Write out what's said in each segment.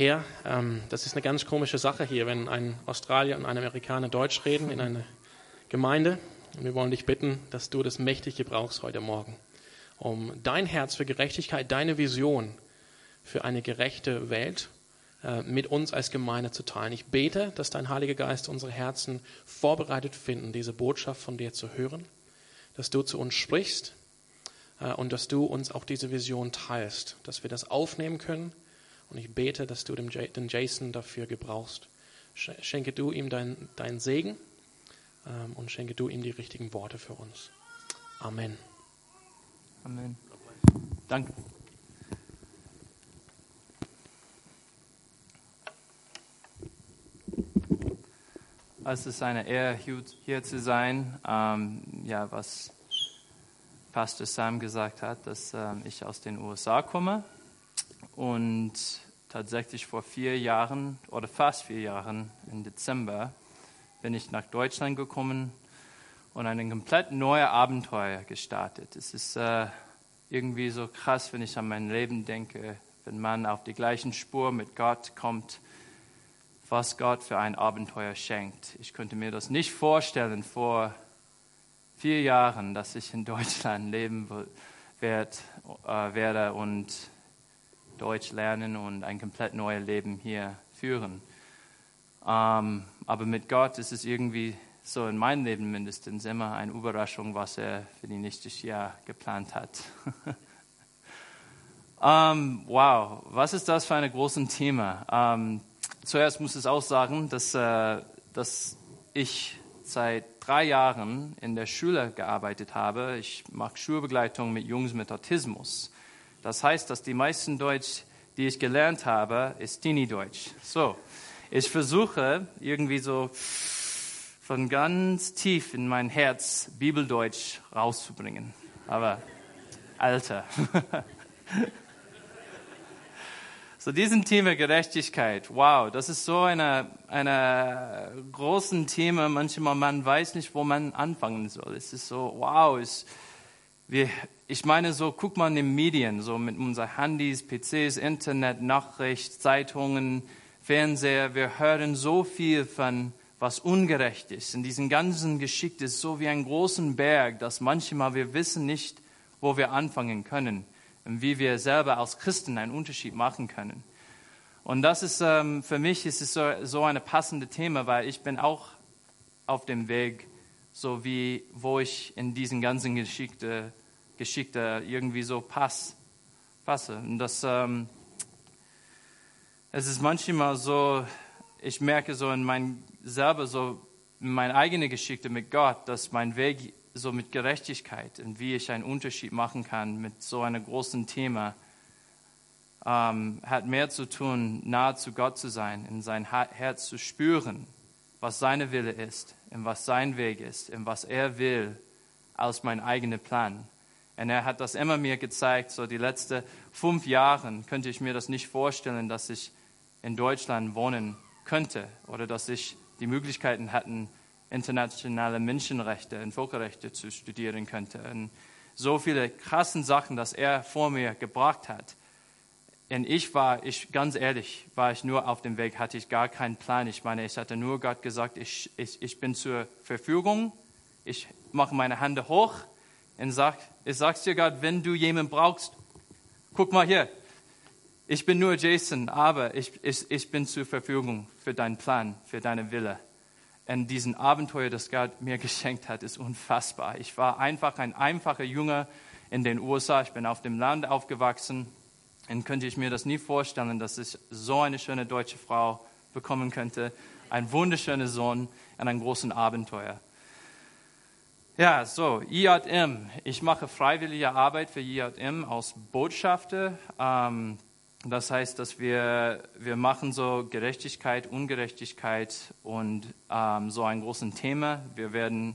Herr, ähm, das ist eine ganz komische Sache hier, wenn ein Australier und ein Amerikaner Deutsch reden in einer Gemeinde. Und wir wollen dich bitten, dass du das mächtig gebrauchst heute Morgen, um dein Herz für Gerechtigkeit, deine Vision für eine gerechte Welt äh, mit uns als Gemeinde zu teilen. Ich bete, dass dein Heiliger Geist unsere Herzen vorbereitet finden, diese Botschaft von dir zu hören, dass du zu uns sprichst äh, und dass du uns auch diese Vision teilst, dass wir das aufnehmen können. Und ich bete, dass du den Jason dafür gebrauchst. Schenke du ihm deinen dein Segen ähm, und schenke du ihm die richtigen Worte für uns. Amen. Amen. Danke. Es ist eine Ehre, hier zu sein. Ähm, ja, was Pastor Sam gesagt hat, dass ähm, ich aus den USA komme und tatsächlich vor vier Jahren oder fast vier Jahren im Dezember bin ich nach Deutschland gekommen und ein komplett neues Abenteuer gestartet. Es ist äh, irgendwie so krass, wenn ich an mein Leben denke, wenn man auf die gleichen Spur mit Gott kommt, was Gott für ein Abenteuer schenkt. Ich könnte mir das nicht vorstellen vor vier Jahren, dass ich in Deutschland leben äh, werde und Deutsch lernen und ein komplett neues Leben hier führen. Ähm, aber mit Gott ist es irgendwie so in meinem Leben mindestens immer eine Überraschung, was er für die nächste Jahr geplant hat. ähm, wow, was ist das für ein großes Thema? Ähm, zuerst muss ich auch sagen, dass, äh, dass ich seit drei Jahren in der Schule gearbeitet habe. Ich mache Schulbegleitung mit Jungs mit Autismus. Das heißt, dass die meisten Deutsch, die ich gelernt habe, ist Teenie-Deutsch. So, ich versuche irgendwie so von ganz tief in mein Herz Bibeldeutsch rauszubringen. Aber Alter. so diesen Thema Gerechtigkeit, wow, das ist so eine, eine großen Thema. Manchmal man weiß nicht, wo man anfangen soll. Es ist so, wow, es, wir, ich meine so, guck mal in den Medien, so mit unseren Handys, PCs, Internet, Nachricht, Zeitungen, Fernseher, wir hören so viel von was ungerecht ist. In diesem ganzen Geschick ist so wie ein großen Berg, dass manchmal wir wissen nicht, wo wir anfangen können und wie wir selber als Christen einen Unterschied machen können. Und das ist ähm, für mich ist es so, so ein passendes Thema, weil ich bin auch auf dem Weg, so wie wo ich in diesen ganzen Geschichte, Geschichte irgendwie so pass, passe. Und das ähm, es ist manchmal so, ich merke so in mein selber so in meine eigene Geschichte mit Gott, dass mein Weg so mit Gerechtigkeit und wie ich einen Unterschied machen kann mit so einem großen Thema ähm, hat mehr zu tun, nahe zu Gott zu sein, in sein Herz zu spüren, was seine Wille ist, und was sein Weg ist, und was er will, als mein eigener Plan. Und er hat das immer mir gezeigt, so die letzten fünf Jahre könnte ich mir das nicht vorstellen, dass ich in Deutschland wohnen könnte oder dass ich die Möglichkeiten hätte, internationale Menschenrechte und Völkerrechte zu studieren könnte. Und so viele krassen Sachen, dass er vor mir gebracht hat. Und ich war, ich, ganz ehrlich, war ich nur auf dem Weg, hatte ich gar keinen Plan. Ich meine, ich hatte nur Gott gesagt, ich, ich, ich bin zur Verfügung. Ich mache meine Hände hoch und sag, ich sag's dir Gott, wenn du jemanden brauchst, guck mal hier, ich bin nur Jason, aber ich, ich, ich bin zur Verfügung für deinen Plan, für deine Wille. Und diesen Abenteuer, das Gott mir geschenkt hat, ist unfassbar. Ich war einfach ein einfacher Junge in den USA. Ich bin auf dem Land aufgewachsen. Und könnte ich mir das nie vorstellen, dass ich so eine schöne deutsche Frau bekommen könnte, ein wunderschöner Sohn und ein großes Abenteuer. Ja, so, IJM. Ich mache freiwillige Arbeit für IJM als Botschafter. Ähm, das heißt, dass wir, wir machen so Gerechtigkeit, Ungerechtigkeit und ähm, so ein großes Thema. Wir werden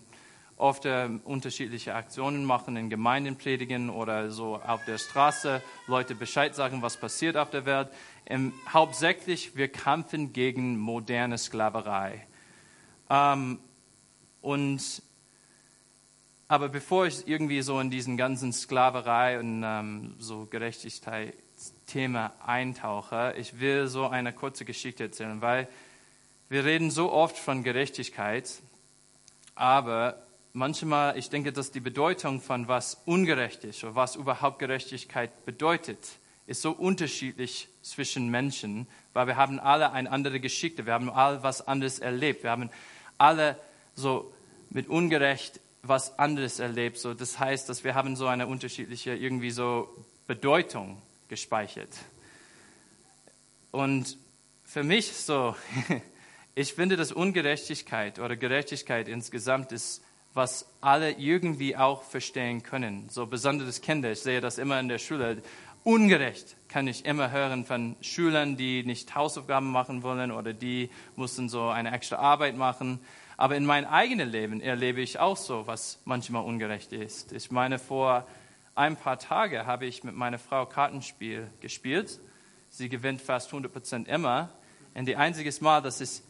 oft äh, unterschiedliche Aktionen machen, in Gemeinden predigen oder so auf der Straße Leute Bescheid sagen, was passiert auf der Welt. Ähm, hauptsächlich, wir kämpfen gegen moderne Sklaverei. Ähm, und aber bevor ich irgendwie so in diesen ganzen Sklaverei und ähm, so Gerechtigkeit Thema eintauche, ich will so eine kurze Geschichte erzählen, weil wir reden so oft von Gerechtigkeit, aber manchmal, ich denke, dass die Bedeutung von was ungerecht ist oder was überhaupt Gerechtigkeit bedeutet, ist so unterschiedlich zwischen Menschen, weil wir haben alle eine andere Geschichte, wir haben alle was anderes erlebt, wir haben alle so mit Ungerecht was anderes erlebt. So, das heißt, dass wir haben so eine unterschiedliche irgendwie so Bedeutung gespeichert. Und für mich so, ich finde, dass Ungerechtigkeit oder Gerechtigkeit insgesamt ist, was alle irgendwie auch verstehen können. So besonders Kinder, ich sehe das immer in der Schule. Ungerecht kann ich immer hören von Schülern, die nicht Hausaufgaben machen wollen oder die mussten so eine extra Arbeit machen. Aber in meinem eigenen Leben erlebe ich auch so, was manchmal ungerecht ist. Ich meine, vor ein paar Tagen habe ich mit meiner Frau Kartenspiel gespielt. Sie gewinnt fast 100 Prozent immer. Und die einzige Mal, dass ich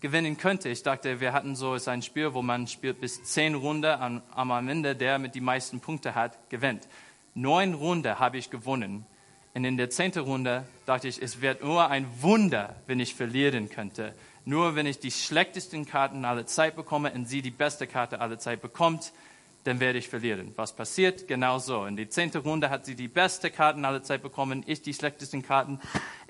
gewinnen könnte, ich dachte, wir hatten so ein Spiel, wo man spielt bis zehn Runden. Am Ende der mit die meisten Punkte hat, gewinnt. Neun Runden habe ich gewonnen. Und in der zehnten Runde dachte ich, es wird nur ein Wunder, wenn ich verlieren könnte. Nur wenn ich die schlechtesten Karten aller Zeit bekomme und sie die beste Karte aller Zeit bekommt, dann werde ich verlieren. Was passiert? Genau so. In die zehnte Runde hat sie die beste Karten aller Zeit bekommen, ich die schlechtesten Karten.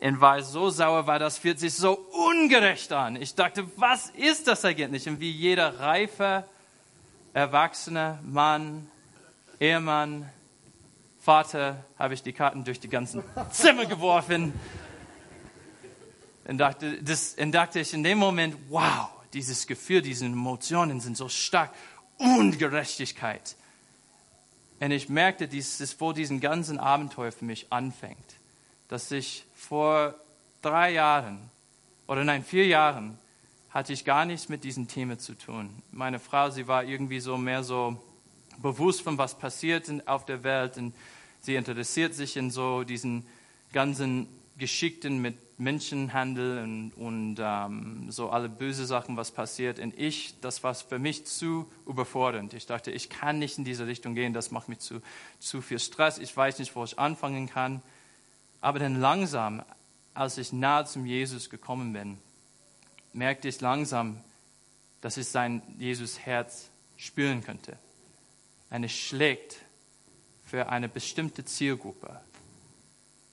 Und war so sauer, weil das fühlt sich so ungerecht an. Ich dachte, was ist das eigentlich? Und wie jeder reife, erwachsene Mann, Ehemann, Vater, habe ich die Karten durch die ganzen Zimmer geworfen und dachte, das, und dachte ich in dem Moment, wow, dieses Gefühl, diese Emotionen sind so stark. Ungerechtigkeit. Und ich merkte, dass vor diesem ganzen Abenteuer für mich anfängt. Dass ich vor drei Jahren, oder nein, vier Jahren, hatte ich gar nichts mit diesem Thema zu tun. Meine Frau, sie war irgendwie so mehr so bewusst von was passiert auf der Welt und sie interessiert sich in so diesen ganzen Geschichten mit Menschenhandel und, und ähm, so alle böse Sachen, was passiert. Und ich, das war für mich zu überfordernd. Ich dachte, ich kann nicht in diese Richtung gehen, das macht mich zu, zu viel Stress. Ich weiß nicht, wo ich anfangen kann. Aber dann langsam, als ich nahe zum Jesus gekommen bin, merkte ich langsam, dass ich sein Jesus-Herz spüren könnte. Eine schlägt für eine bestimmte Zielgruppe.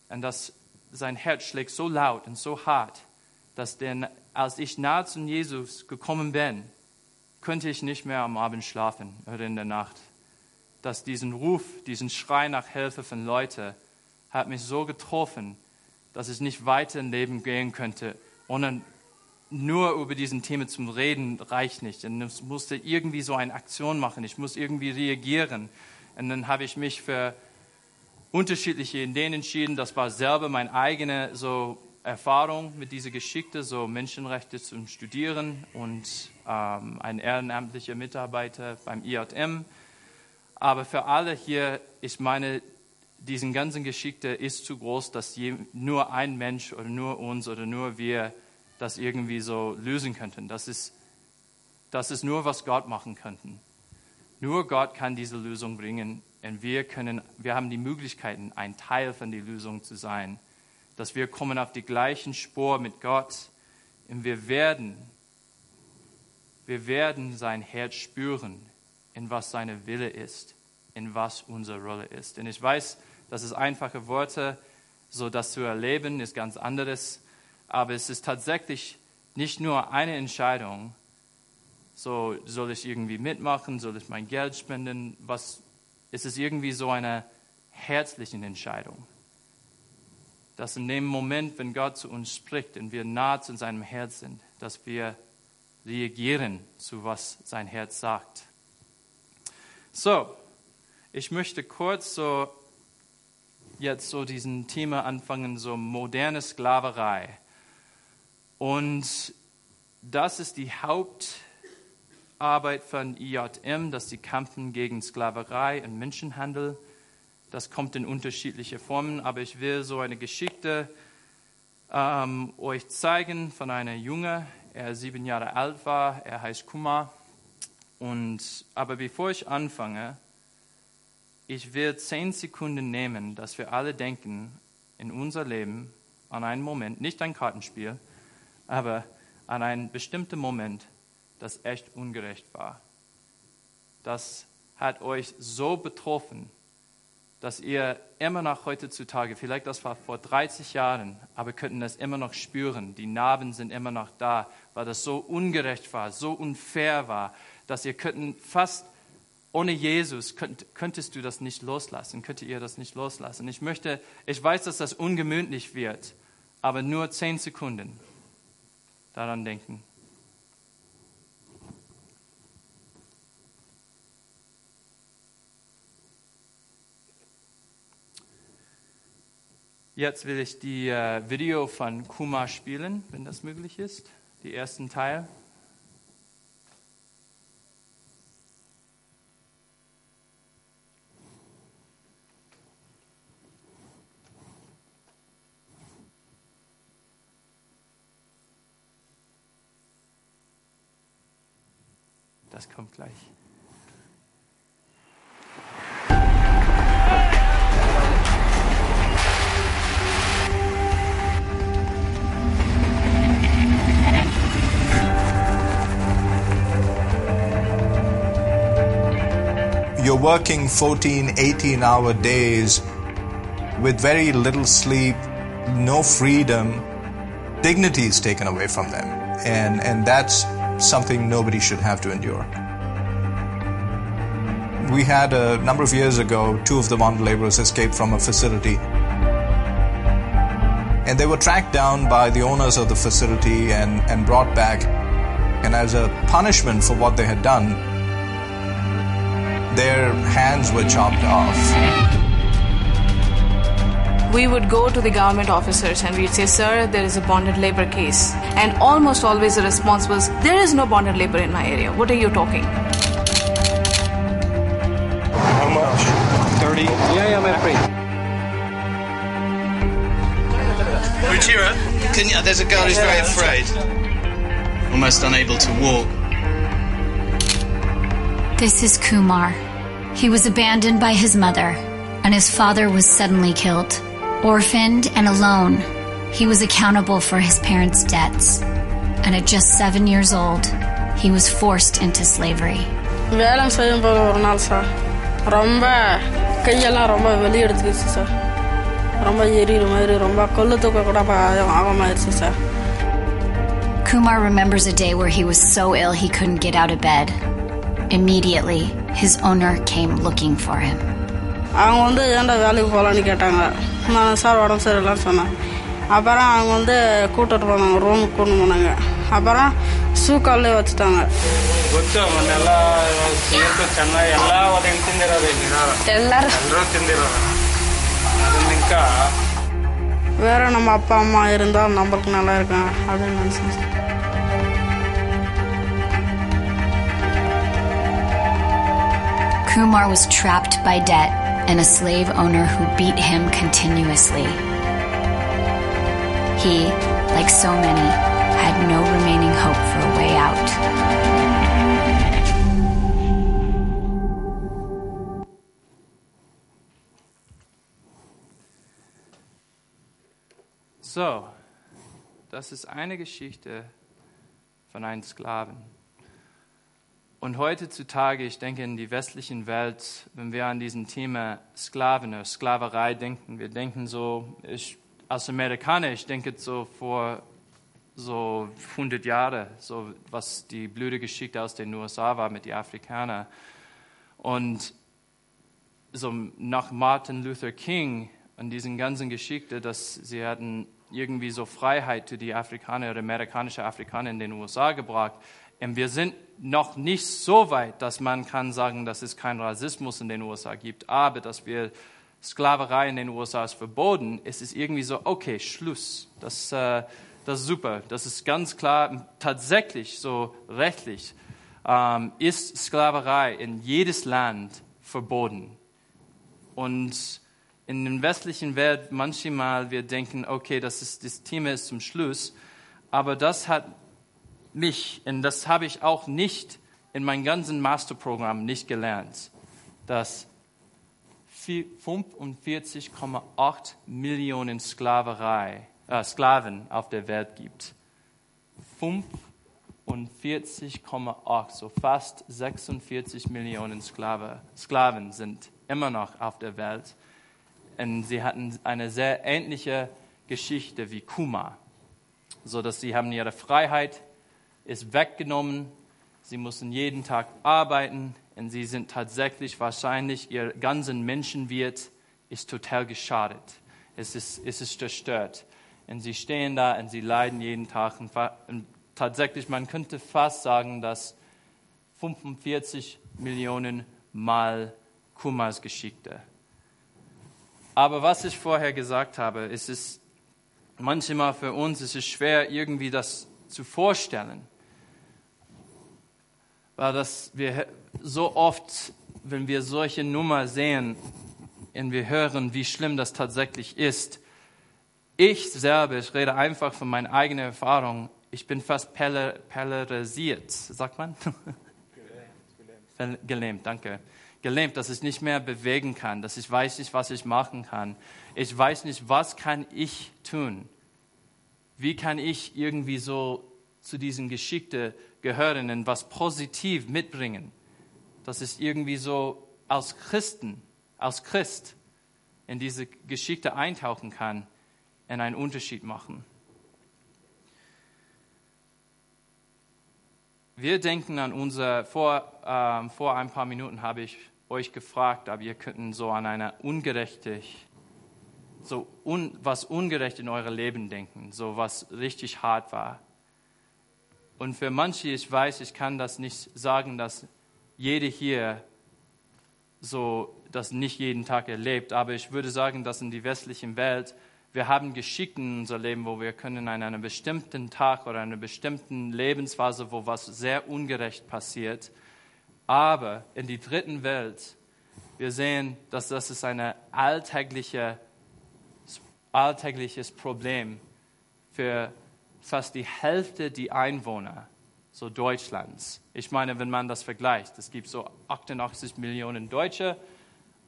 Und das sein Herz schlägt so laut und so hart, dass denn, als ich nahe zu Jesus gekommen bin, könnte ich nicht mehr am Abend schlafen oder in der Nacht. Dass diesen Ruf, diesen Schrei nach Hilfe von Leuten hat mich so getroffen, dass ich nicht weiter im Leben gehen könnte, ohne nur über diesen Thema zu reden reicht nicht. Ich musste irgendwie so eine Aktion machen. Ich muss irgendwie reagieren. Und dann habe ich mich für unterschiedliche Ideen entschieden. Das war selber meine eigene so Erfahrung mit dieser Geschichte, so Menschenrechte zu studieren und ähm, ein ehrenamtlicher Mitarbeiter beim IJM. Aber für alle hier, ich meine, diese ganze Geschichte ist zu groß, dass nur ein Mensch oder nur uns oder nur wir das irgendwie so lösen könnten. Das ist, das ist nur, was Gott machen könnten. Nur Gott kann diese Lösung bringen. Und wir, können, wir haben die Möglichkeiten, ein Teil von der Lösung zu sein. Dass wir kommen auf die gleichen Spur mit Gott und wir werden, wir werden sein Herz spüren, in was seine Wille ist, in was unsere Rolle ist. Und ich weiß, das ist einfache Worte, so das zu erleben ist ganz anderes, aber es ist tatsächlich nicht nur eine Entscheidung, so soll ich irgendwie mitmachen, soll ich mein Geld spenden, was ist es irgendwie so eine herzliche Entscheidung. Dass in dem Moment, wenn Gott zu uns spricht und wir nah zu seinem Herz sind, dass wir reagieren zu was sein Herz sagt. So, ich möchte kurz so jetzt so diesen Thema anfangen, so moderne Sklaverei. Und das ist die Haupt Arbeit von IJM, dass sie kämpfen gegen Sklaverei und Menschenhandel. Das kommt in unterschiedliche Formen, aber ich will so eine Geschichte ähm, euch zeigen von einer Junge, er sieben Jahre alt war, er heißt Kuma. Und, aber bevor ich anfange, ich will zehn Sekunden nehmen, dass wir alle denken in unser Leben an einen Moment, nicht ein Kartenspiel, aber an einen bestimmten Moment, das echt ungerecht war. Das hat euch so betroffen, dass ihr immer noch heutzutage, vielleicht das war vor 30 Jahren, aber könnten das immer noch spüren. Die Narben sind immer noch da, weil das so ungerecht war, so unfair war, dass ihr könnten fast ohne Jesus könnt, könntest du das nicht loslassen, könntet ihr das nicht loslassen. Ich möchte, ich weiß, dass das ungemütlich wird, aber nur zehn Sekunden daran denken. Jetzt will ich die äh, Video von Kuma spielen, wenn das möglich ist, die ersten Teil. Das kommt gleich. You're working 14, 18 hour days with very little sleep, no freedom. Dignity is taken away from them. And, and that's something nobody should have to endure. We had a number of years ago, two of the bond laborers escaped from a facility. And they were tracked down by the owners of the facility and, and brought back. And as a punishment for what they had done, their hands were chopped off. We would go to the government officers and we'd say, Sir, there is a bonded labor case. And almost always the response was, There is no bonded labor in my area. What are you talking? How much? 30? Yeah, yeah, my friend. Ruchira, can you, there's a girl who's very afraid, almost unable to walk. This is Kumar. He was abandoned by his mother, and his father was suddenly killed. Orphaned and alone, he was accountable for his parents' debts. And at just seven years old, he was forced into slavery. வேலை செய்யும் போது ஒரு நாள் சார் ரொம்ப கையெல்லாம் ரொம்ப வெளியே எடுத்துக்கிச்சு சார் ரொம்ப எரியிற மாதிரி ரொம்ப கொல்லு தூக்க கூட ஆகமாயிருச்சு sir Kumar remembers a day where he was so ill he couldn't get out of bed. Immediately, his owner came looking for him. அவங்க வந்து ஏன்டா வேலைக்கு போகலான்னு கேட்டாங்க. நான் சார் உடம்பு சரியில்லைன்னு சொன்னேன். அப்புறம் அவங்க வந்து கூட்டிட்டு போனாங்க ரூமுக்கு கொண்டு போனாங்க. அப்புறம் ஷூ கால்லே வச்சுட்டாங்க. வேற நம்ம அப்பா அம்மா இருந்தால் நம்மளுக்கு நல்லா இருக்கும் அப்படின்னு நினச்சேன். Kumar was trapped by debt and a slave owner who beat him continuously. He, like so many, had no remaining hope for a way out. So, das ist eine Geschichte von einem Sklaven. Und heutzutage, ich denke in die westlichen Welt, wenn wir an diesen Thema Sklaven oder Sklaverei denken, wir denken so, ich, als Amerikaner, ich denke so vor so 100 Jahren, so was die blöde Geschichte aus den USA war mit den Afrikanern. Und so nach Martin Luther King an diesen ganzen Geschichte, dass sie hatten irgendwie so Freiheit für die Afrikaner oder amerikanische Afrikaner in den USA gebracht. Wir sind noch nicht so weit, dass man kann sagen, dass es keinen Rassismus in den USA gibt, aber dass wir Sklaverei in den USA ist verboten, es ist irgendwie so, okay, Schluss. Das, äh, das ist super. Das ist ganz klar, tatsächlich so rechtlich ähm, ist Sklaverei in jedes Land verboten. Und in der westlichen Welt manchmal wir denken, okay, das, ist, das Thema ist zum Schluss, aber das hat mich, und das habe ich auch nicht in meinem ganzen Masterprogramm nicht gelernt, dass vi- 45,8 Millionen Sklaverei, äh, Sklaven auf der Welt gibt. 45,8, so fast 46 Millionen Sklave, Sklaven sind immer noch auf der Welt. Und sie hatten eine sehr ähnliche Geschichte wie Kuma, so dass sie haben ihre Freiheit ist weggenommen, sie mussten jeden Tag arbeiten und sie sind tatsächlich wahrscheinlich ihr ganzen Menschenwert ist total geschadet. Es ist, es ist zerstört. Und sie stehen da und sie leiden jeden Tag. Und und tatsächlich, man könnte fast sagen, dass 45 Millionen Mal Kumas Geschichte. Aber was ich vorher gesagt habe, es ist manchmal für uns es ist schwer, irgendwie das zu vorstellen. Weil das wir so oft, wenn wir solche Nummer sehen und wir hören, wie schlimm das tatsächlich ist, ich selber, ich rede einfach von meiner eigenen Erfahrung, ich bin fast polarisiert, sagt man? Gelähmt. Gelähmt, danke. Gelähmt, dass ich nicht mehr bewegen kann, dass ich weiß nicht, was ich machen kann. Ich weiß nicht, was kann ich tun. Wie kann ich irgendwie so zu diesen Geschichte gehören und was positiv mitbringen? Dass ich irgendwie so als Christen, als Christ in diese Geschichte eintauchen kann und einen Unterschied machen. Wir denken an unser, vor, ähm, vor ein paar Minuten habe ich euch gefragt, aber ihr könnt so an eine ungerechte, so un, was ungerecht in eurem Leben denken, so was richtig hart war. Und für manche, ich weiß, ich kann das nicht sagen, dass jede hier so das nicht jeden Tag erlebt, aber ich würde sagen, dass in die westlichen Welt wir haben Geschichten in unser Leben, wo wir können an einem bestimmten Tag oder einer bestimmten Lebensphase, wo was sehr ungerecht passiert, aber in die dritten Welt, wir sehen, dass das ist ein alltägliche, alltägliches Problem für fast die Hälfte der Einwohner so Deutschlands. Ich meine, wenn man das vergleicht, es gibt so 88 Millionen Deutsche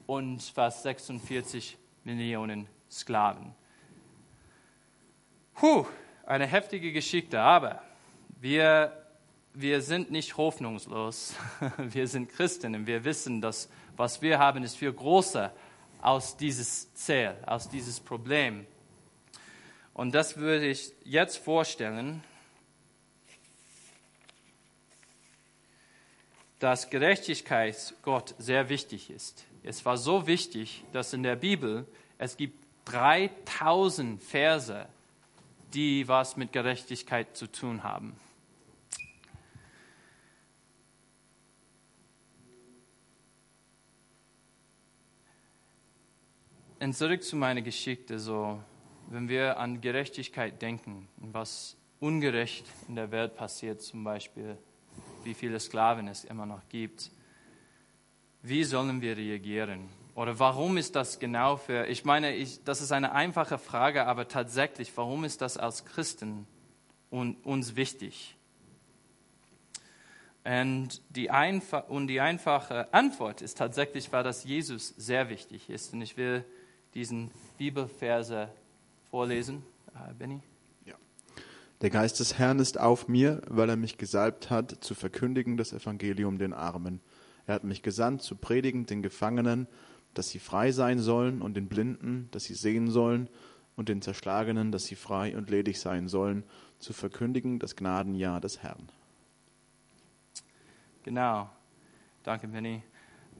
und fast 46 Millionen Sklaven. Puh, eine heftige Geschichte, aber wir, wir sind nicht hoffnungslos. Wir sind Christen und wir wissen, dass was wir haben, ist viel größer aus dieses Ziel, aus dieses Problem. Und das würde ich jetzt vorstellen, dass Gerechtigkeit Gott sehr wichtig ist. Es war so wichtig, dass in der Bibel es gibt 3000 Verse, die was mit Gerechtigkeit zu tun haben. Und zurück zu meiner Geschichte, so, wenn wir an Gerechtigkeit denken, was ungerecht in der Welt passiert, zum Beispiel, wie viele Sklaven es immer noch gibt, wie sollen wir reagieren? Oder warum ist das genau für, ich meine, ich, das ist eine einfache Frage, aber tatsächlich, warum ist das als Christen un, uns wichtig? Und die, und die einfache Antwort ist tatsächlich, weil das Jesus sehr wichtig ist. Und ich will diesen Bibelverse vorlesen. Äh, Benny? Der Geist des Herrn ist auf mir, weil er mich gesalbt hat, zu verkündigen das Evangelium den Armen. Er hat mich gesandt, zu predigen den Gefangenen, dass sie frei sein sollen, und den Blinden, dass sie sehen sollen, und den Zerschlagenen, dass sie frei und ledig sein sollen, zu verkündigen das Gnadenjahr des Herrn. Genau. Danke, Benny.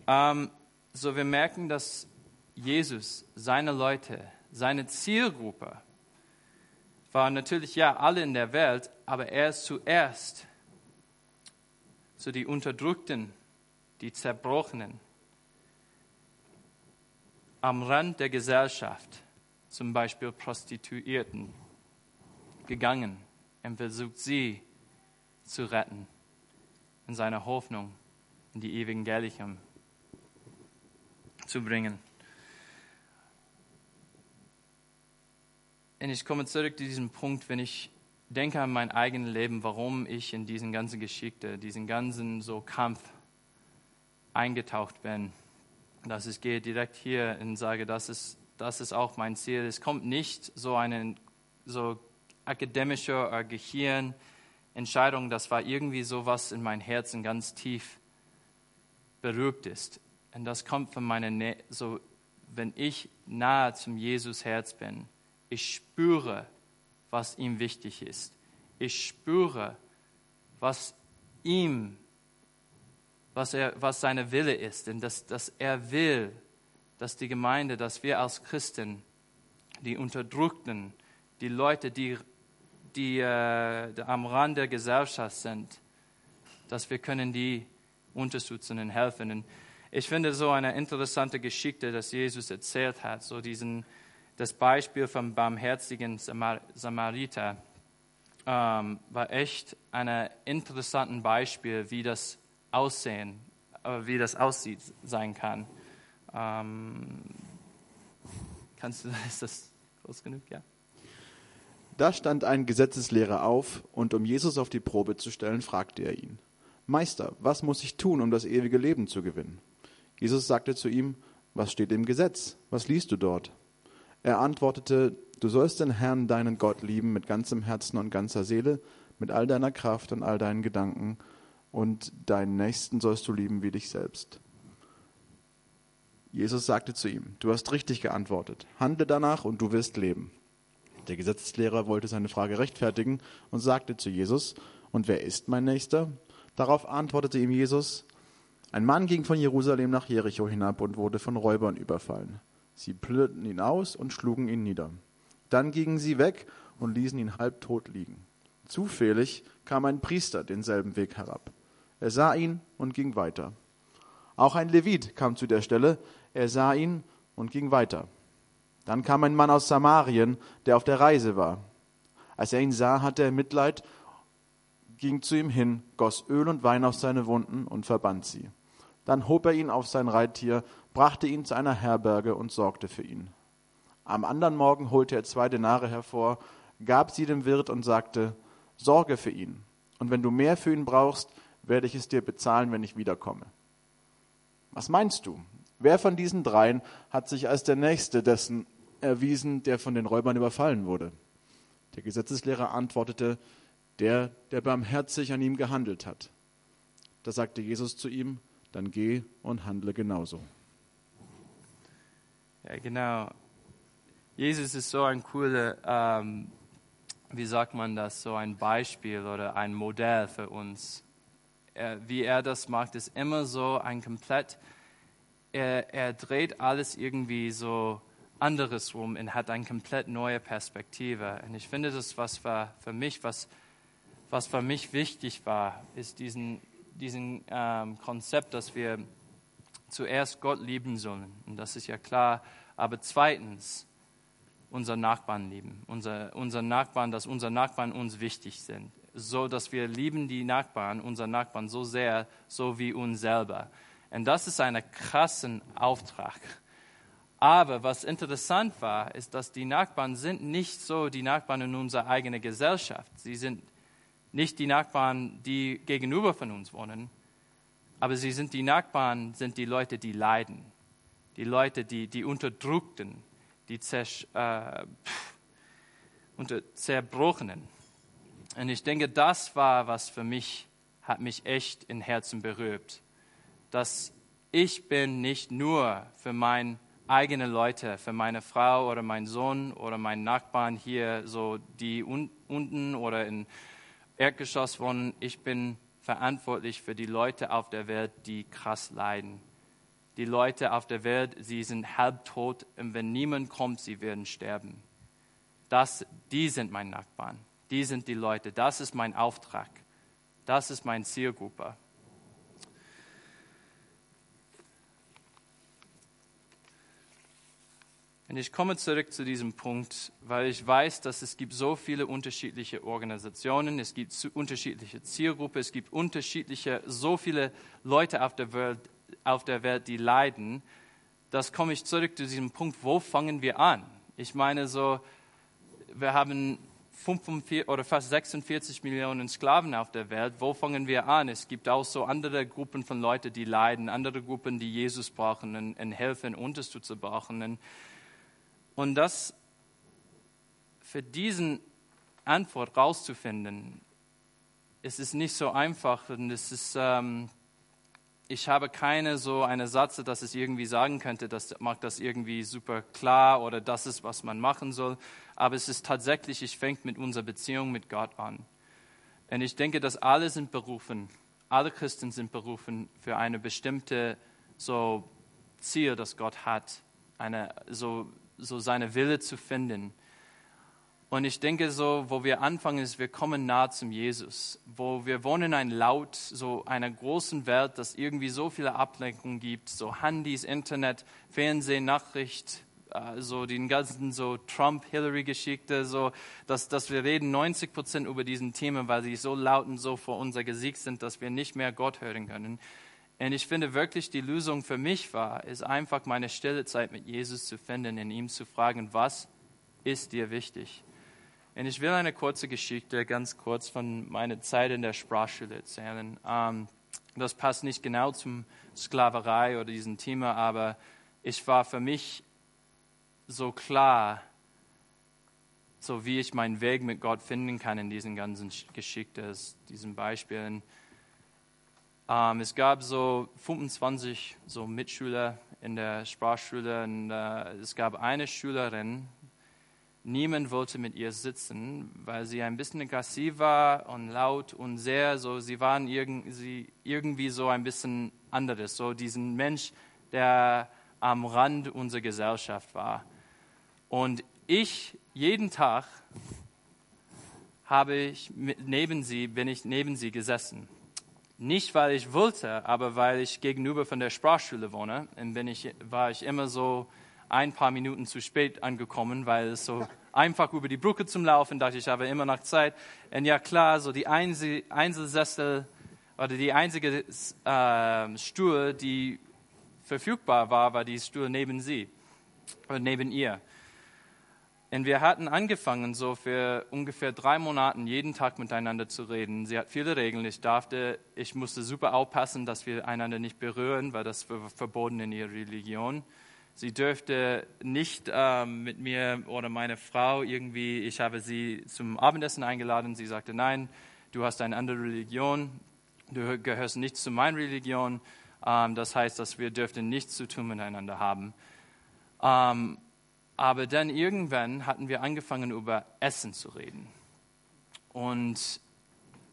Ähm, so, wir merken, dass Jesus, seine Leute, seine Zielgruppe, waren natürlich ja alle in der Welt, aber er ist zuerst zu die Unterdrückten, die Zerbrochenen, am Rand der Gesellschaft, zum Beispiel Prostituierten, gegangen und versucht sie zu retten in seiner Hoffnung in die Evangelium zu bringen. Und ich komme zurück zu diesem Punkt, wenn ich denke an mein eigenes Leben, warum ich in diesen ganzen Geschichte, diesen ganzen so Kampf eingetaucht bin. dass ich gehe direkt hier und sage, das ist, das ist auch mein Ziel. Es kommt nicht so eine so akademische oder Gehirnentscheidung, das war irgendwie so was in mein Herzen ganz tief berührt ist. Und das kommt von meiner Nähe, so wenn ich nahe zum Jesus Herz bin, ich spüre, was ihm wichtig ist. Ich spüre, was ihm, was, er, was seine Wille ist. Denn dass, dass er will, dass die Gemeinde, dass wir als Christen, die Unterdrückten, die Leute, die, die, äh, am Rand der Gesellschaft sind, dass wir können die unterstützen und helfen. Und ich finde so eine interessante Geschichte, dass Jesus erzählt hat, so diesen, das Beispiel vom barmherzigen Samar Samariter ähm, war echt ein interessantes Beispiel, wie das aussehen, äh, wie das aussieht sein kann. Ähm, kannst du, ist das groß genug? Ja. Da stand ein Gesetzeslehrer auf, und um Jesus auf die Probe zu stellen, fragte er ihn, Meister, was muss ich tun, um das ewige Leben zu gewinnen? Jesus sagte zu ihm, was steht im Gesetz? Was liest du dort? Er antwortete, du sollst den Herrn, deinen Gott, lieben mit ganzem Herzen und ganzer Seele, mit all deiner Kraft und all deinen Gedanken, und deinen Nächsten sollst du lieben wie dich selbst. Jesus sagte zu ihm, du hast richtig geantwortet, handle danach und du wirst leben. Der Gesetzeslehrer wollte seine Frage rechtfertigen und sagte zu Jesus, und wer ist mein Nächster? Darauf antwortete ihm Jesus, ein Mann ging von Jerusalem nach Jericho hinab und wurde von Räubern überfallen. Sie plünderten ihn aus und schlugen ihn nieder. Dann gingen sie weg und ließen ihn halbtot liegen. Zufällig kam ein Priester denselben Weg herab. Er sah ihn und ging weiter. Auch ein Levit kam zu der Stelle, er sah ihn und ging weiter. Dann kam ein Mann aus Samarien, der auf der Reise war. Als er ihn sah, hatte er Mitleid, ging zu ihm hin, goss Öl und Wein auf seine Wunden und verband sie. Dann hob er ihn auf sein Reittier, brachte ihn zu einer Herberge und sorgte für ihn. Am anderen Morgen holte er zwei Denare hervor, gab sie dem Wirt und sagte, Sorge für ihn, und wenn du mehr für ihn brauchst, werde ich es dir bezahlen, wenn ich wiederkomme. Was meinst du? Wer von diesen dreien hat sich als der Nächste dessen erwiesen, der von den Räubern überfallen wurde? Der Gesetzeslehrer antwortete, der, der barmherzig an ihm gehandelt hat. Da sagte Jesus zu ihm, dann geh und handle genauso. Ja, genau. Jesus ist so ein cooler, ähm, wie sagt man das, so ein Beispiel oder ein Modell für uns. Er, wie er das macht, ist immer so ein komplett er, er dreht alles irgendwie so anderes rum und hat eine komplett neue Perspektive. Und ich finde, das, was war für mich, was, was für mich wichtig war, ist diesen, diesen ähm, Konzept, dass wir zuerst Gott lieben sollen. Und das ist ja klar. Aber zweitens, unsere Nachbarn lieben. Unser, unser Nachbarn, dass unsere Nachbarn uns wichtig sind. So, dass wir lieben die Nachbarn, unsere Nachbarn so sehr, so wie uns selber. Und das ist ein krassen Auftrag. Aber was interessant war, ist, dass die Nachbarn sind nicht so die Nachbarn in unserer eigenen Gesellschaft. Sie sind nicht die Nachbarn, die gegenüber von uns wohnen, aber sie sind die Nachbarn, sind die Leute, die leiden, die Leute, die, die Unterdrückten, die zersch, äh, unter Zerbrochenen. Und ich denke, das war, was für mich, hat mich echt im Herzen berührt dass ich bin nicht nur für meine eigenen Leute, für meine Frau oder meinen Sohn oder meinen Nachbarn hier, so die un unten oder im Erdgeschoss wohnen. Ich bin verantwortlich für die Leute auf der Welt, die krass leiden. Die Leute auf der Welt, sie sind halbtot und wenn niemand kommt, sie werden sterben. Das, die sind meine Nachbarn. Die sind die Leute. Das ist mein Auftrag. Das ist meine Zielgruppe. Und ich komme zurück zu diesem Punkt, weil ich weiß, dass es gibt so viele unterschiedliche Organisationen, es gibt unterschiedliche Zielgruppen, es gibt unterschiedliche, so viele Leute auf der Welt, auf der Welt die leiden. Das komme ich zurück zu diesem Punkt, wo fangen wir an? Ich meine so, wir haben 45 oder fast 46 Millionen Sklaven auf der Welt. Wo fangen wir an? Es gibt auch so andere Gruppen von Leuten, die leiden, andere Gruppen, die Jesus brauchen und, und helfen, Unterstützer brauchen. Und, und das für diesen Antwort rauszufinden, es ist nicht so einfach und es ist, ähm, ich habe keine so eine Satz, dass es irgendwie sagen könnte, das macht das irgendwie super klar oder das ist, was man machen soll. Aber es ist tatsächlich, ich fängt mit unserer Beziehung mit Gott an. Und ich denke, dass alle sind berufen, alle Christen sind berufen für eine bestimmte so Ziel, das Gott hat, eine, so, so seine Wille zu finden. Und ich denke so, wo wir anfangen, ist, wir kommen nah zum Jesus, wo wir wohnen in einem Laut, so einer großen Welt, dass irgendwie so viele Ablenkungen gibt, so Handys, Internet, Fernsehen, Nachricht, äh, so den ganzen so Trump-Hillary-Geschichte, so, dass, dass wir reden 90 Prozent über diesen Themen, weil sie so laut und so vor unser Gesicht sind, dass wir nicht mehr Gott hören können. Und ich finde wirklich, die Lösung für mich war, ist einfach meine stille Zeit mit Jesus zu finden, in ihm zu fragen, was ist dir wichtig? Und ich will eine kurze Geschichte, ganz kurz von meiner Zeit in der Sprachschule erzählen. Ähm, das passt nicht genau zum Sklaverei oder diesem Thema, aber ich war für mich so klar, so wie ich meinen Weg mit Gott finden kann in diesen ganzen Geschichten, diesen Beispielen. Ähm, es gab so 25 so Mitschüler in der Sprachschule und äh, es gab eine Schülerin, Niemand wollte mit ihr sitzen, weil sie ein bisschen aggressiv war und laut und sehr so. Sie waren irgendwie so ein bisschen anderes, so diesen Mensch, der am Rand unserer Gesellschaft war. Und ich jeden Tag habe ich neben sie, bin ich neben sie gesessen. Nicht, weil ich wollte, aber weil ich gegenüber von der Sprachschule wohne. Und bin ich, war ich immer so ein paar Minuten zu spät angekommen, weil es so einfach über die Brücke zum Laufen, dachte ich, habe immer noch Zeit. Und ja klar, so die Einzelsessel oder die einzige äh, Stuhl, die verfügbar war, war die Stuhl neben sie oder neben ihr. Und wir hatten angefangen, so für ungefähr drei Monaten jeden Tag miteinander zu reden. Sie hat viele Regeln. Ich darfte, ich musste super aufpassen, dass wir einander nicht berühren, weil das verboten in ihrer Religion. Sie dürfte nicht ähm, mit mir oder meiner Frau irgendwie, ich habe sie zum Abendessen eingeladen. Sie sagte, nein, du hast eine andere Religion, du gehörst nicht zu meiner Religion. Ähm, das heißt, dass wir dürften nichts zu tun miteinander haben. Ähm, aber dann irgendwann hatten wir angefangen, über Essen zu reden. Und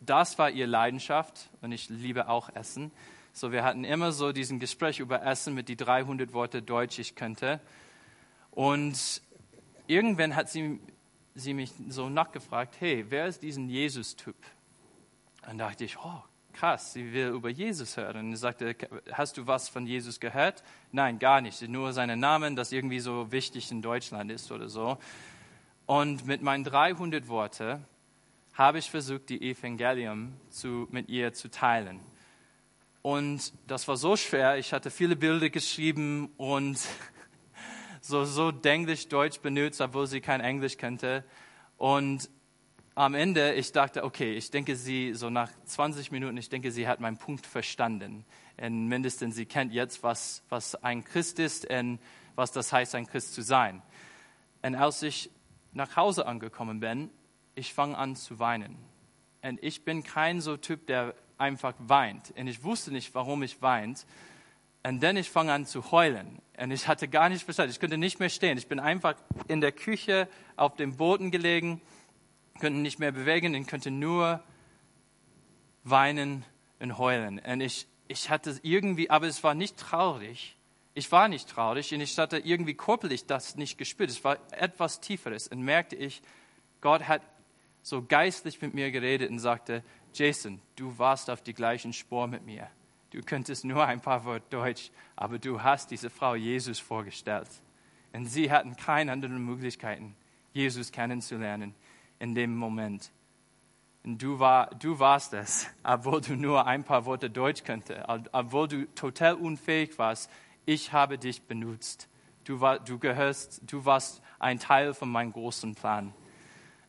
das war ihre Leidenschaft und ich liebe auch Essen. So, wir hatten immer so diesen Gespräch über Essen mit die 300 Worte Deutsch ich könnte. Und irgendwann hat sie, sie mich so nachgefragt, hey, wer ist diesen Jesus-Typ? Dann dachte ich, oh, krass, sie will über Jesus hören. Und sie sagte, hast du was von Jesus gehört? Nein, gar nicht. Nur seinen Namen, das irgendwie so wichtig in Deutschland ist oder so. Und mit meinen 300 Worten habe ich versucht, die Evangelium zu, mit ihr zu teilen. Und das war so schwer. Ich hatte viele Bilder geschrieben und so, so Englisch, Deutsch benutzt, obwohl sie kein Englisch kannte. Und am Ende, ich dachte, okay, ich denke, sie, so nach 20 Minuten, ich denke, sie hat meinen Punkt verstanden. Und mindestens sie kennt jetzt, was, was ein Christ ist und was das heißt, ein Christ zu sein. Und als ich nach Hause angekommen bin, ich fange an zu weinen. Und ich bin kein so Typ, der einfach weint. Und ich wusste nicht, warum ich weint. Und dann ich fange an zu heulen. Und ich hatte gar nicht verstanden. Ich könnte nicht mehr stehen. Ich bin einfach in der Küche auf dem Boden gelegen, könnte nicht mehr bewegen und könnte nur weinen und heulen. Und ich, ich hatte irgendwie, aber es war nicht traurig. Ich war nicht traurig und ich hatte irgendwie körperlich das nicht gespürt. Es war etwas Tieferes und merkte ich, Gott hat so geistlich mit mir geredet und sagte, Jason, du warst auf die gleichen Spur mit mir. Du könntest nur ein paar Worte Deutsch, aber du hast diese Frau Jesus vorgestellt. Und sie hatten keine anderen Möglichkeiten, Jesus kennenzulernen in dem Moment. Und du, war, du warst es, obwohl du nur ein paar Worte Deutsch könntest, obwohl du total unfähig warst. Ich habe dich benutzt. Du, war, du, gehörst, du warst ein Teil von meinem großen Plan.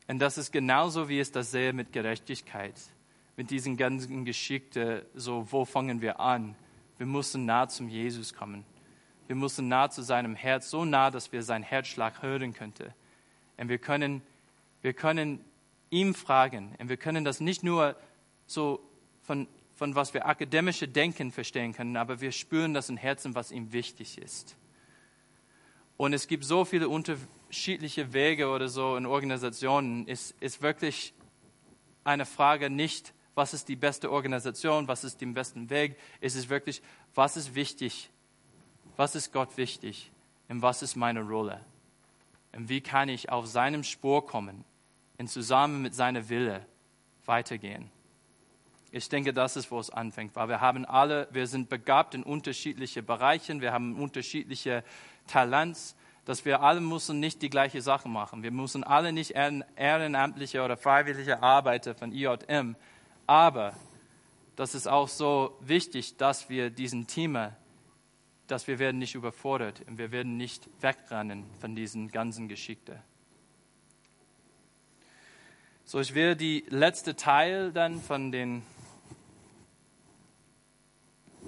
Und das ist genauso, wie es das sehe mit Gerechtigkeit. Mit diesen ganzen Geschichten, so, wo fangen wir an? Wir müssen nah zum Jesus kommen. Wir müssen nah zu seinem Herz, so nah, dass wir seinen Herzschlag hören könnten. Und wir können, wir können ihm fragen. Und wir können das nicht nur so von, von was wir akademische Denken verstehen können, aber wir spüren das im Herzen, was ihm wichtig ist. Und es gibt so viele unterschiedliche Wege oder so in Organisationen. Es ist wirklich eine Frage nicht, was ist die beste Organisation, was ist den besten Weg. Es ist wirklich, was ist wichtig, was ist Gott wichtig und was ist meine Rolle. Und wie kann ich auf seinem Spur kommen und zusammen mit seiner Wille weitergehen. Ich denke, das ist, wo es anfängt, weil wir haben alle, wir sind begabt in unterschiedliche Bereichen, wir haben unterschiedliche Talents, dass wir alle müssen nicht die gleiche Sache machen. Wir müssen alle nicht ehrenamtliche oder freiwillige Arbeiter von IJM, aber das ist auch so wichtig, dass wir diesen Thema, dass wir werden nicht überfordert und wir werden nicht wegrennen von diesen ganzen Geschichten. So, ich werde die letzte Teil dann von den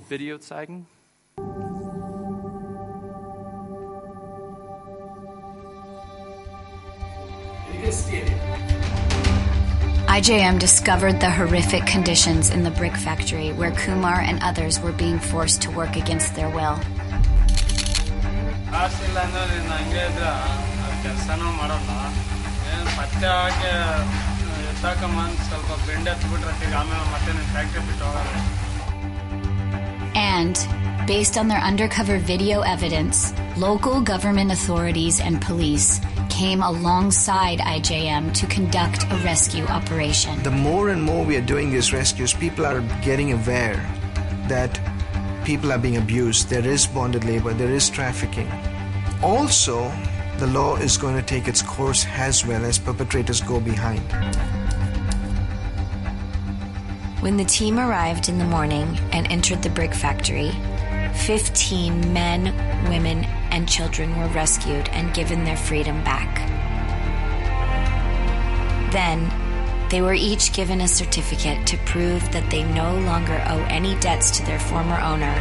Video zeigen. IJM discovered the horrific conditions in the brick factory where Kumar and others were being forced to work against their will. ಕಾಸಿಲ್ಲ ಅಂದ್ರೆ ನೀನು ಹಂಗೆ ಇದ್ರೆ ಕೆಲಸನೂ ಮಾಡಲ್ಲ ಏನು ಪತ್ತೆ ಆಗಿ ಎತ್ತಾಕಂಬಂದು ಸ್ವಲ್ಪ ಬೆಂಡೆ ಎತ್ಬಿಟ್ರೆ ತಿರ್ಗಿ ಆಮೇಲೆ ಮತ್ತೆ ನೀನು ಫ್ಯಾಕ್ಟ್ರಿ ಬಿಟ್ಟು ಹೋಗಲ್ಲ And, based on their undercover video evidence, local government authorities and police came alongside IJM to conduct a rescue operation. The more and more we are doing these rescues, people are getting aware that people are being abused, there is bonded labor, there is trafficking. Also, the law is going to take its course as well as perpetrators go behind. When the team arrived in the morning and entered the brick factory, 15 men, women, and children were rescued and given their freedom back. Then, they were each given a certificate to prove that they no longer owe any debts to their former owner.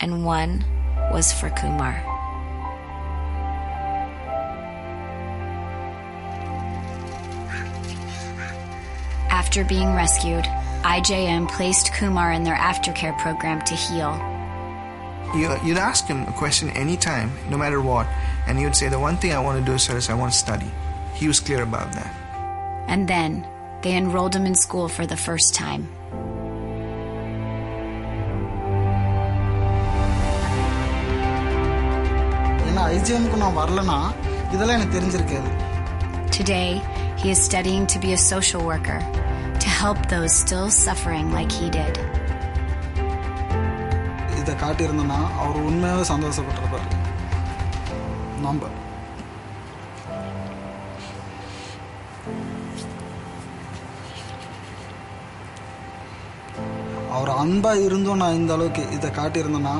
And one was for Kumar. after being rescued, IJM placed Kumar in their aftercare program to heal. You'd ask him a question anytime, no matter what, and he would say, The one thing I want to do, sir, is I want to study. He was clear about that. And then they enrolled him in school for the first time. Today, he is studying to be a social worker. Help those still suffering like he did. இதை காட்டியிருந்தேன்னா அவர் உண்மையாகவே சந்தோஷப்பட்டிருப்பார் நம்ம அவர் அன்பாக இருந்தும் நான் இந்த அளவுக்கு இதை காட்டியிருந்தேன்னா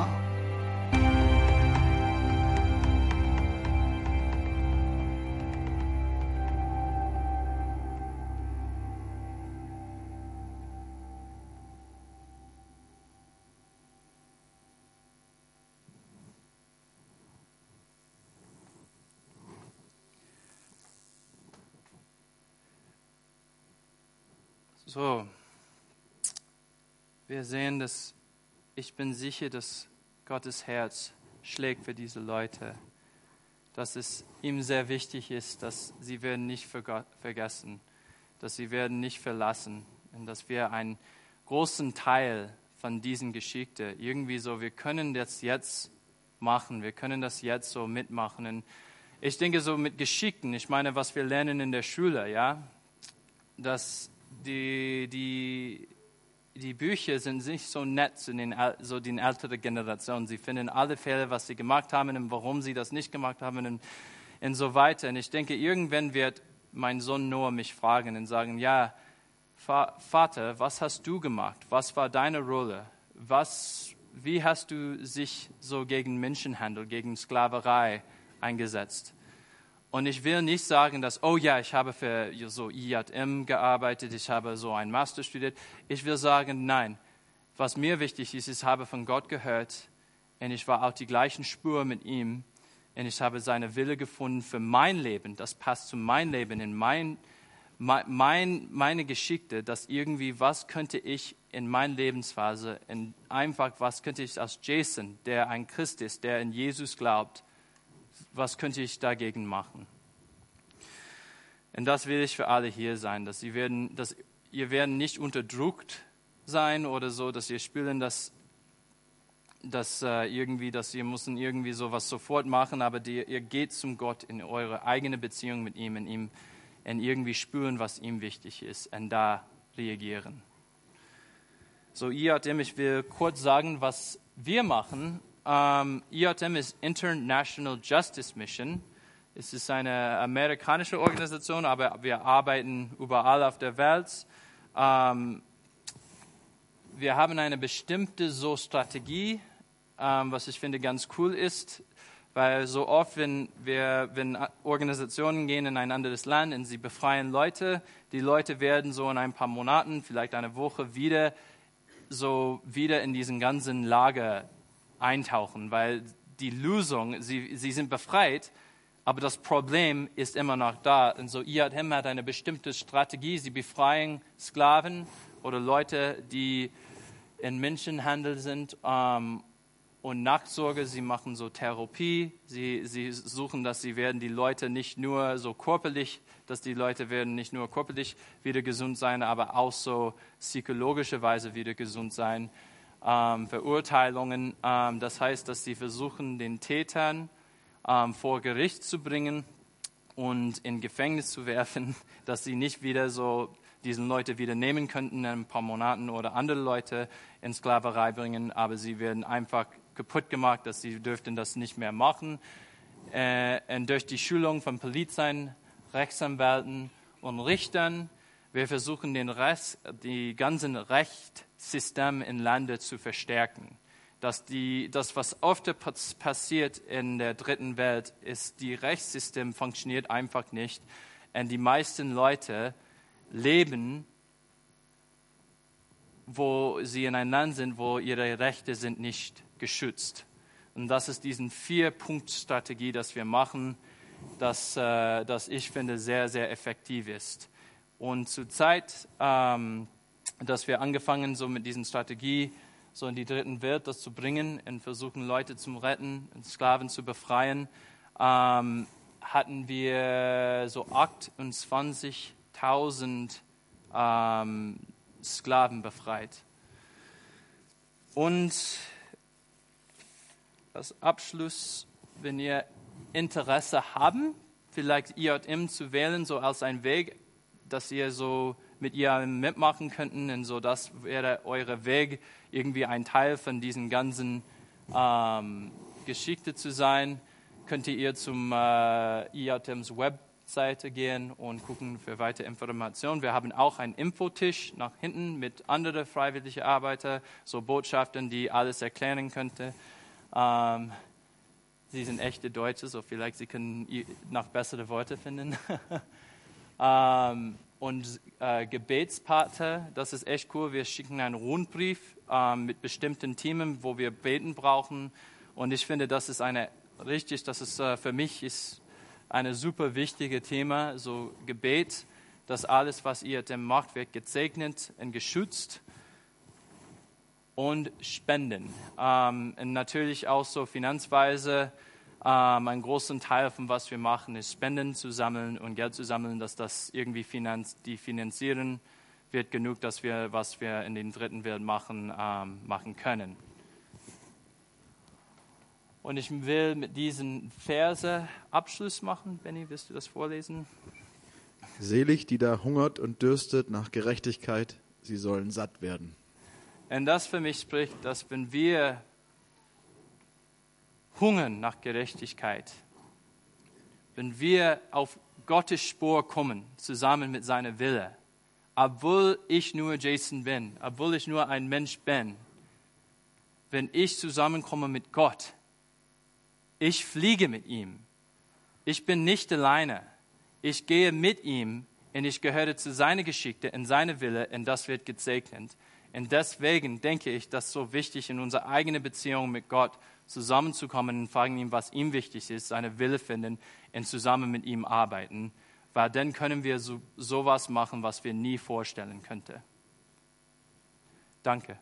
So, wir sehen, dass ich bin sicher, dass Gottes Herz schlägt für diese Leute, dass es ihm sehr wichtig ist, dass sie werden nicht vergessen, dass sie werden nicht verlassen und dass wir einen großen Teil von diesen Geschichten irgendwie so, wir können das jetzt machen, wir können das jetzt so mitmachen. Und ich denke so mit Geschichten, ich meine, was wir lernen in der Schule, ja, dass die, die, die Bücher sind nicht so nett in den, so den älteren Generationen. Sie finden alle Fälle, was sie gemacht haben und warum sie das nicht gemacht haben und, und so weiter. Und ich denke, irgendwann wird mein Sohn Noah mich fragen und sagen, ja, Va- Vater, was hast du gemacht? Was war deine Rolle? Was, wie hast du sich so gegen Menschenhandel, gegen Sklaverei eingesetzt? Und ich will nicht sagen, dass, oh ja, ich habe für so IATM gearbeitet, ich habe so ein Master studiert. Ich will sagen, nein. Was mir wichtig ist, ich habe von Gott gehört und ich war auf die gleichen Spur mit ihm und ich habe seine Wille gefunden für mein Leben. Das passt zu meinem Leben, in mein, mein, meine Geschichte, dass irgendwie, was könnte ich in meiner Lebensphase, in einfach, was könnte ich als Jason, der ein Christ ist, der in Jesus glaubt, was könnte ich dagegen machen? Und das will ich für alle hier sein, dass, sie werden, dass ihr werden nicht unterdrückt sein oder so, dass ihr spüren, dass, dass äh, irgendwie, dass ihr müssen irgendwie sowas sofort machen, aber die, ihr geht zum Gott in eure eigene Beziehung mit ihm, in ihm, und irgendwie spüren, was ihm wichtig ist, und da reagieren. So, IATM, ich will kurz sagen, was wir machen um, IATM ist International Justice Mission. Es ist eine amerikanische Organisation, aber wir arbeiten überall auf der Welt. Um, wir haben eine bestimmte so Strategie, um, was ich finde ganz cool ist, weil so oft, wenn wir, wenn Organisationen gehen in ein anderes Land und sie befreien Leute, die Leute werden so in ein paar Monaten, vielleicht eine Woche wieder so wieder in diesen ganzen Lager eintauchen, weil die Lösung, sie, sie sind befreit, aber das Problem ist immer noch da. Und so IATM hat eine bestimmte Strategie. Sie befreien Sklaven oder Leute, die in Menschenhandel sind ähm, und Nachsorge. Sie machen so Therapie. Sie, sie suchen, dass sie werden die Leute nicht nur so körperlich, dass die Leute werden nicht nur körperlich wieder gesund sein, aber auch so psychologische Weise wieder gesund sein ähm, Verurteilungen. Ähm, das heißt, dass sie versuchen, den Tätern ähm, vor Gericht zu bringen und in Gefängnis zu werfen, dass sie nicht wieder so diesen Leute wieder nehmen könnten in ein paar Monaten oder andere Leute in Sklaverei bringen, aber sie werden einfach kaputt gemacht, dass sie dürften das nicht mehr machen. Äh, und durch die Schulung von Polizei, Rechtsanwälten und Richtern, wir versuchen den Rest, die ganzen Recht System in Lande zu verstärken. Dass die, das, was oft passiert in der dritten Welt, ist, die Rechtssystem funktioniert einfach nicht. Und die meisten Leute leben, wo sie in einem Land sind, wo ihre Rechte sind nicht geschützt. Und das ist diesen Vier-Punkt-Strategie, dass wir machen, dass, äh, dass ich finde sehr, sehr effektiv ist. Und zurzeit ähm, dass wir angefangen so mit diesen Strategie so in die dritten Welt das zu bringen und versuchen Leute zu retten und Sklaven zu befreien, ähm, hatten wir so 28.000 ähm, Sklaven befreit. Und als Abschluss, wenn ihr Interesse haben, vielleicht IJM zu wählen, so als ein Weg, dass ihr so mit ihr mitmachen könnten. Und so, das wäre eure Weg, irgendwie ein Teil von diesen ganzen ähm, Geschichte zu sein. Könnt ihr zum äh, IATMs Webseite gehen und gucken für weitere Informationen. Wir haben auch einen Infotisch nach hinten mit anderen freiwilligen Arbeitern, so Botschaften, die alles erklären könnten. Ähm, Sie sind echte Deutsche, so vielleicht Sie können noch bessere Worte finden. ähm, und äh, Gebetspater, das ist echt cool. Wir schicken einen Rundbrief äh, mit bestimmten Themen, wo wir beten brauchen. Und ich finde, das ist eine richtig, das ist äh, für mich ist eine super wichtige Thema, so Gebet, dass alles, was ihr dem macht, wird gesegnet und geschützt und Spenden. Ähm, und natürlich auch so Finanzweise ähm, ein großen Teil von was wir machen, ist Spenden zu sammeln und Geld zu sammeln, dass das irgendwie finanz die finanzieren wird genug, dass wir, was wir in den dritten Welt machen, ähm, machen können. Und ich will mit diesen Verse Abschluss machen. Benny, willst du das vorlesen? Selig, die da hungert und dürstet nach Gerechtigkeit, sie sollen satt werden. Und das für mich spricht, dass wenn wir hungern nach Gerechtigkeit, wenn wir auf Gottes Spur kommen, zusammen mit seiner Wille, obwohl ich nur Jason bin, obwohl ich nur ein Mensch bin, wenn ich zusammenkomme mit Gott. Ich fliege mit ihm. Ich bin nicht alleine. Ich gehe mit ihm und ich gehöre zu seiner Geschichte, in seine Wille und das wird gesegnet. Und deswegen denke ich, dass so wichtig in unserer eigenen Beziehung mit Gott zusammenzukommen und fragen ihm, was ihm wichtig ist, seine Wille finden und zusammen mit ihm arbeiten, weil dann können wir so, sowas machen, was wir nie vorstellen könnten. Danke.